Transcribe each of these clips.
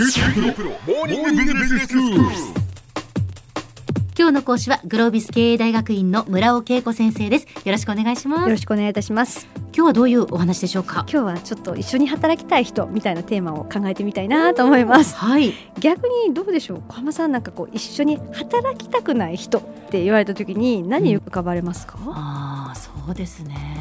今日の講師はグロービス経営大学院の村尾恵子先生です。よろしくお願いします。よろしくお願いいたします。今日はどういうお話でしょうか？今日はちょっと一緒に働きたい人みたいなテーマを考えてみたいなと思います。はい。逆にどうでしょう？小浜さんなんかこう一緒に働きたくない人って言われた時に何浮かばれますか、ああそうですね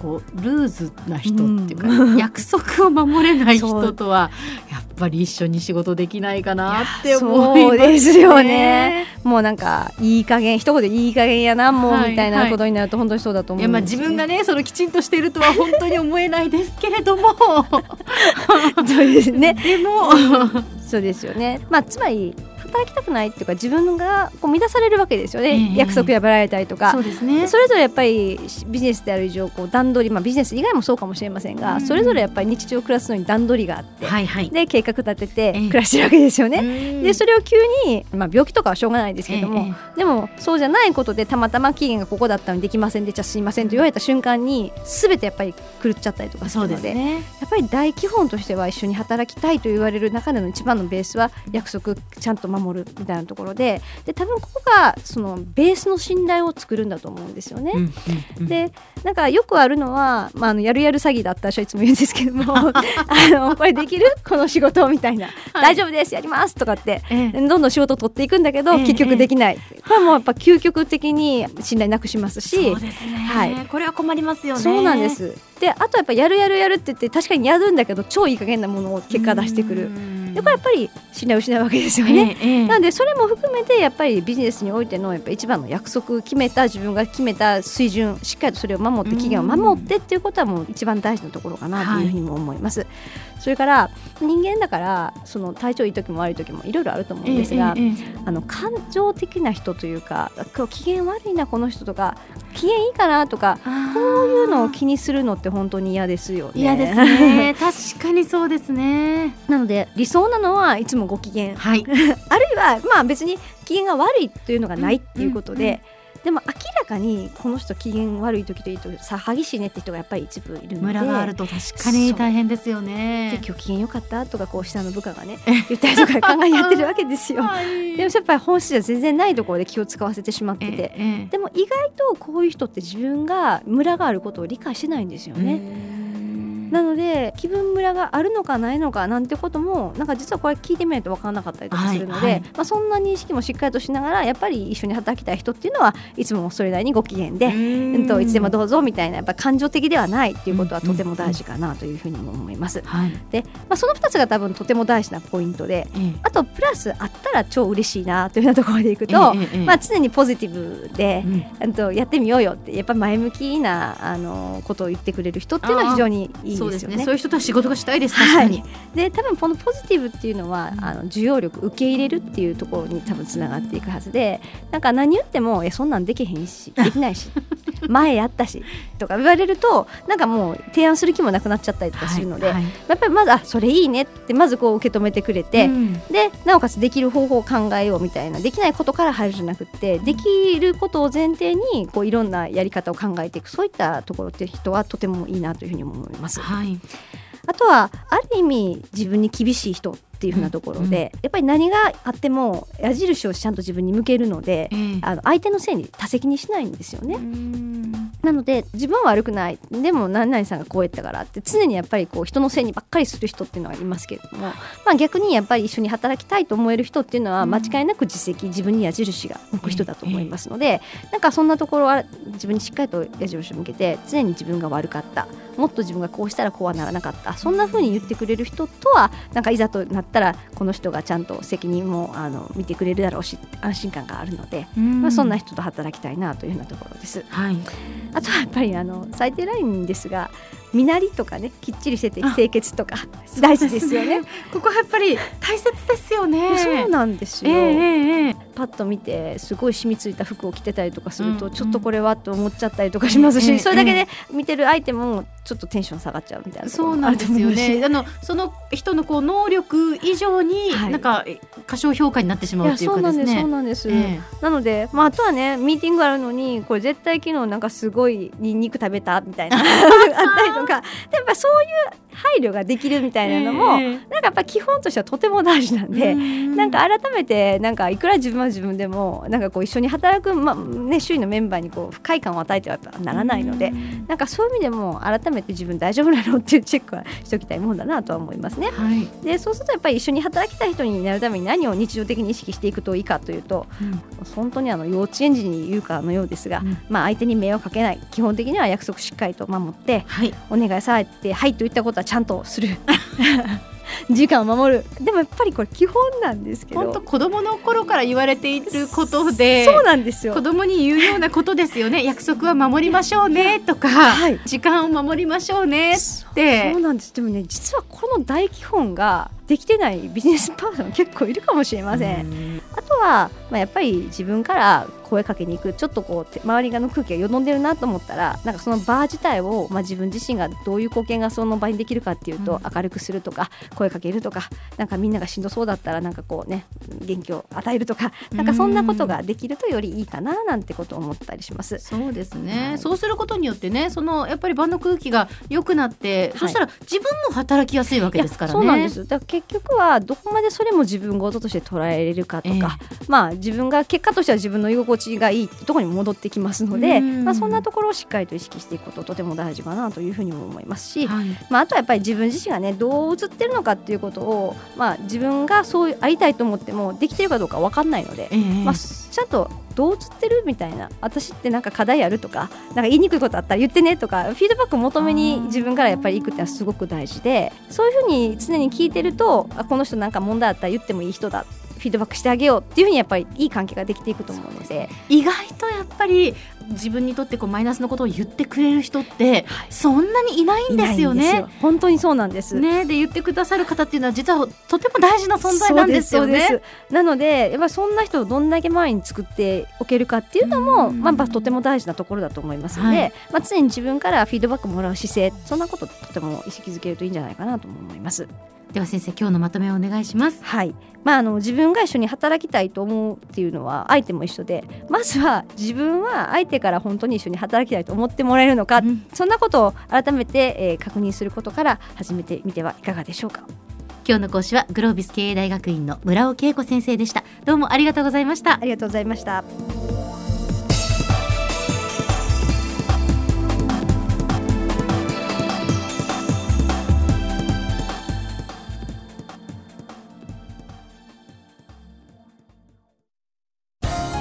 こうルーズな人っていうか、約束を守れない人とはやっぱり一緒に仕事できないかなって思います、そうですよね。もうなんかいい加減一言でいい加減やなもうはいみたいなことになると本当にそうだと思いうやまあ自分がねそのきちんとしているとは本当に思えないですけれども。そうですね。でも。そうですよね。まあつまり働きたくないっていうか自分がこう乱されるわけですよね、ええ。約束破られたりとか。そうですね。それぞれやっぱりビジネスである以上こう段取り、まあ、ビジネス以外もそうかもしれませんが、うん。それぞれやっぱり日常を暮らすのに段取りがあって、はいはい。で計画立ててええ。暮らしてるわけですよね。ねでそれを急に、まあ、病気とかはしょうがないですけども、ええでもそうじゃないことでたまたま期限がここだったのにできませんでじゃあすいませんと言われた瞬間に全てやっぱり狂っちゃったりとかすそうるのでね。やっぱり大基本としては一緒に働きたいと言われる中での一番のベースは約束ちゃんと守るみたいなところでで多分ここがそのベースの信頼を作るんだと思うんですよね。うんうんうん。でなんかよくあるのは、まあ、あのやるやる詐欺だったら私はいつも言うんですけども あのこれできるこの仕事みたいな、大丈夫ですやりますとかってええ。どんどん仕事を取っていくんだけど、ええ結局できない、これはもうやっぱ究極的に信頼なくしますし。そうですね、はい。これは困りますよね。そうなんです。であとやっぱやるやるやるって言って確かにやるんだけど超いい加減なものを結果出してくるでこれやっぱり信頼を失うわけですよね。ええええ。なのでそれも含めてやっぱりビジネスにおいてのやっぱ一番の約束決めた自分が決めた水準しっかりとそれを守って期限を守ってっていうことはもう一番大事なところかなというふうにも思います。それから人間だからその体調いい時も悪い時もいろいろあると思うんですが、ええええ。あの感情的な人というか今日機嫌悪いなこの人とか機嫌いいかなとかこういうのを気にするのって本当に嫌ですよね。嫌ですね。確かにそうですね。なので理想なのはいつもご機嫌。はい。あるいはまあ別に機嫌が悪いというのがないっていうことで、うんうんでも明らかにこの人機嫌悪い時といい時さ激しいねって人がやっぱり一部いるのでムラがあると確かに大変ですよねで今日機嫌良かったとかこう下の部下がね言ったりとか考えやってるわけですよ。はいでもやっぱり本質じゃ全然ないところで気を使わせてしまってて。ええでも意外とこういう人って自分がムラがあることを理解してないんですよね。なので気分ムラがあるのかないのかなんてこともなんか実はこれ聞いてみないと分からなかったりとかするので、はい。はいまあ、そんな認識もしっかりとしながらやっぱり一緒に働きたい人っていうのはいつもそれなりにご機嫌で、うん、といつでもどうぞみたいなやっぱ感情的ではないっていうことはとても大事かなというふうにも思います。はい。で、まあ、その2つが多分とても大事なポイントでええ。あとプラスあったら超嬉しいなというようなところでいくと、え。まあ、常にポジティブでう、ん。うんとやってみようよってやっぱ前向きなあのことを言ってくれる人っていうのは非常にいいそうですね。ね。そういう人とは仕事がしたいです確かに。はい、で多分このポジティブっていうのは、うん。あの受容力受け入れるっていうところに多分つながっていくはずでなんか何言ってもえそんなんできへんしできないし前やったしとか言われるとなんかもう提案する気もなくなっちゃったりとかするので、はいはい。やっぱりまずあそれいいねってまずこう受け止めてくれて、うん。でなおかつできる方法を考えようみたいなできないことから入るじゃなくってできることを前提にこういろんなやり方を考えていくそういったところって人はとてもいいなというふうに思います。はいあとはある意味自分に厳しい人っていうふうなところで、やっぱり何があっても矢印をちゃんと自分に向けるので、ええ。あの相手のせいに多責にしないんですよね。うんなので自分は悪くない。でも何々さんがこう言ったからって常にやっぱりこう人のせいにばっかりする人っていうのはいますけれども、まあ、逆にやっぱり一緒に働きたいと思える人っていうのは間違いなく実績自分に矢印が向く人だと思いますので、なんかそんなところは自分にしっかりと矢印を向けて常に自分が悪かった。もっと自分がこうしたらこうはならなかった。そんな風に言ってくれる人とはなんかいざとなったらこの人がちゃんと責任もあの見てくれるだろうし安心感があるので、まあ、そんな人と働きたいなというようなところです。はいあとはやっぱりあの最低ラインですが身なりとかねきっちりしててあ清潔とか大事ですよね。ここはやっぱり大切ですよね。そうなんですえよ、えええパッと見てすごい染みついた服を着てたりとかすると、うんちょっとこれはと思っちゃったりとかしますし、ええそれだけで見てる相手もちょっとテンション下がっちゃうみたいなそうなんですよね。あのその人のこう能力以上に、はい。なんかえ過小評価になってしまいうやっていうそうなんです、かですね。そうなんです、えなので、まあ、あとはねミーティングあるのにこれ絶対昨日なんかすごいニンニク食べたみたいな あったりとかでやっぱそういう配慮ができるみたいなのも、ええ。なんかやっぱ基本としてはとても大事なんで。うん。なんか改めてなんかいくら自分は自分でもなんかこう一緒に働く、まね、周囲のメンバーにこう不快感を与えてはならないので、なんかそういう意味でも改めて自分大丈夫なのっていうチェックはしておきたいもんだなとは思いますね。はい、でそうするとやっぱり一緒に働きたい人になるために何を日常的に意識していくといいかというと本当にあの幼稚園児に言うかのようですが、うん。まあ、相手に迷惑かけない。基本的には約束しっかりと守ってはい、お願いされて「はい」といったことはちゃんとする 時間を守る。でもやっぱりこれ基本なんですけど。本当子供の頃から言われていることでそうなんですよ。子供に言うようなことですよね。約束は守りましょうねとか、はい。時間を守りましょうねってそうなんです。でもね実はこの大基本ができてないビジネスパーソン結構いるかもしれません、うんあとは、まあ、やっぱり自分から声かけに行くちょっとこうて周りがの空気がよどんでるなと思ったらなんかその場自体を、まあ、自分自身がどういう貢献がその場にできるかっていうと、うん。明るくするとか声かけるとかなんかみんながしんどそうだったらなんかこうね元気を与えるとかなんかそんなことができるとよりいいかななんてことを思ったりします。そうですね、はい。そうすることによってねそのやっぱり場の空気が良くなって、はいそしたら自分も働きやすいわけですからね。そうなんです。だから結局はどこまでそれも自分事として捉えれるかとか、まあ自分が結果としては自分の居心地がいいってところに戻ってきますので、うん。まあ、そんなところをしっかりと意識していくこととても大事かなというふうにも思いますし、はい。まあ、あとはやっぱり自分自身がねどう映ってるのかっていうことを、まあ、自分がそうありたいと思ってもできてるかどうか分かんないので、ええ。まあ、ちゃんとどう映ってるみたいな私ってなんか課題あるとかなんか言いにくいことあったら言ってねとかフィードバックを求めに自分からやっぱり行くってのはすごく大事でそういうふうに常に聞いてるとあこの人なんか問題あったら言ってもいい人だフィードバックしてあげようっていうふうにやっぱりいい関係ができていくと思うので意外とやっぱり自分にとってこうマイナスのことを言ってくれる人ってそんなにいないんですよね。本当にそうなんです。ね、で言ってくださる方っていうのは実はとても大事な存在なんですよね。なのでやっぱそんな人をどんだけ前に作っておけるかっていうのも、うんまあ、やっぱとても大事なところだと思いますので、はいまあ、常に自分からフィードバックもらう姿勢そんなこととても意識づけるといいんじゃないかなとも思います。では先生今日のまとめをお願いします。はいまあ、あの自分が一緒に働きたいと思うっていうのは相手も一緒で まずは自分は相手から本当に一緒に働きたいと思ってもらえるのか、うんそんなことを改めて、えー確認することから始めてみてはいかがでしょうか。今日の講師はグロービス経営大学院の村尾恵子先生でした。どうもありがとうございましたあ。りがとうございました。